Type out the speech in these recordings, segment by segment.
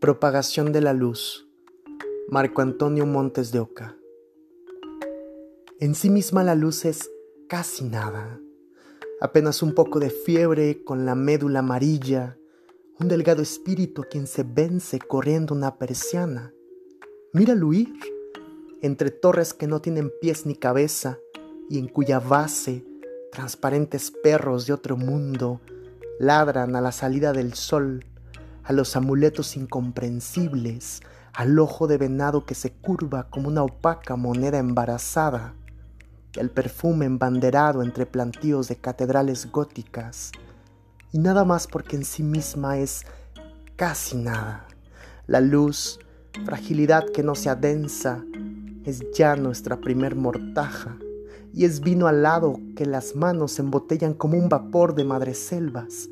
Propagación de la luz. Marco Antonio Montes de Oca. En sí misma la luz es casi nada. Apenas un poco de fiebre con la médula amarilla, un delgado espíritu a quien se vence corriendo una persiana. Míralo huir entre torres que no tienen pies ni cabeza y en cuya base transparentes perros de otro mundo ladran a la salida del sol a los amuletos incomprensibles, al ojo de venado que se curva como una opaca moneda embarazada, y al perfume embanderado entre plantíos de catedrales góticas, y nada más porque en sí misma es casi nada. La luz, fragilidad que no se adensa, es ya nuestra primer mortaja, y es vino alado que las manos embotellan como un vapor de madreselvas,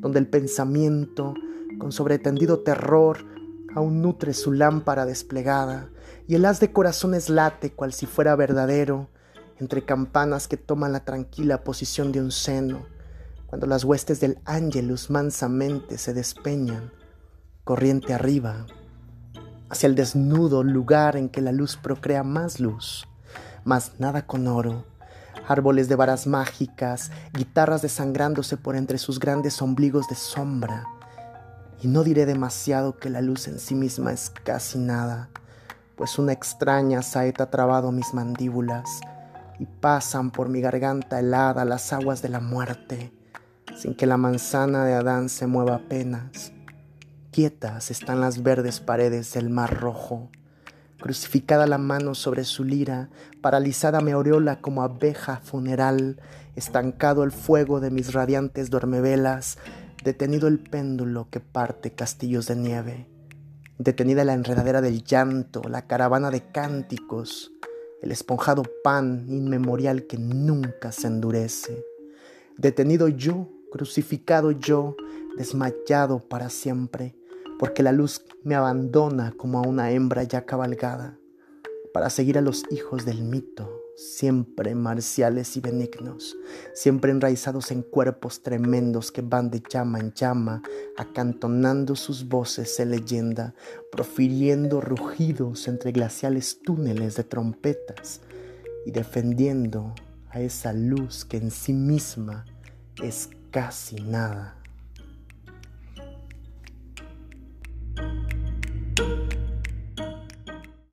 donde el pensamiento, con sobretendido terror, aún nutre su lámpara desplegada, y el haz de corazones late cual si fuera verdadero, entre campanas que toman la tranquila posición de un seno, cuando las huestes del ángelus mansamente se despeñan, corriente arriba, hacia el desnudo lugar en que la luz procrea más luz, más nada con oro, árboles de varas mágicas, guitarras desangrándose por entre sus grandes ombligos de sombra, y no diré demasiado que la luz en sí misma es casi nada, pues una extraña saeta ha trabado mis mandíbulas y pasan por mi garganta helada las aguas de la muerte, sin que la manzana de Adán se mueva apenas. Quietas están las verdes paredes del mar rojo, crucificada la mano sobre su lira, paralizada me aureola como abeja funeral, estancado el fuego de mis radiantes duermevelas, detenido el péndulo que parte castillos de nieve, detenida la enredadera del llanto, la caravana de cánticos, el esponjado pan inmemorial que nunca se endurece, detenido yo, crucificado yo, desmayado para siempre, porque la luz me abandona como a una hembra ya cabalgada, para seguir a los hijos del mito siempre marciales y benignos, siempre enraizados en cuerpos tremendos que van de llama en llama, acantonando sus voces en leyenda, profiriendo rugidos entre glaciales túneles de trompetas y defendiendo a esa luz que en sí misma es casi nada.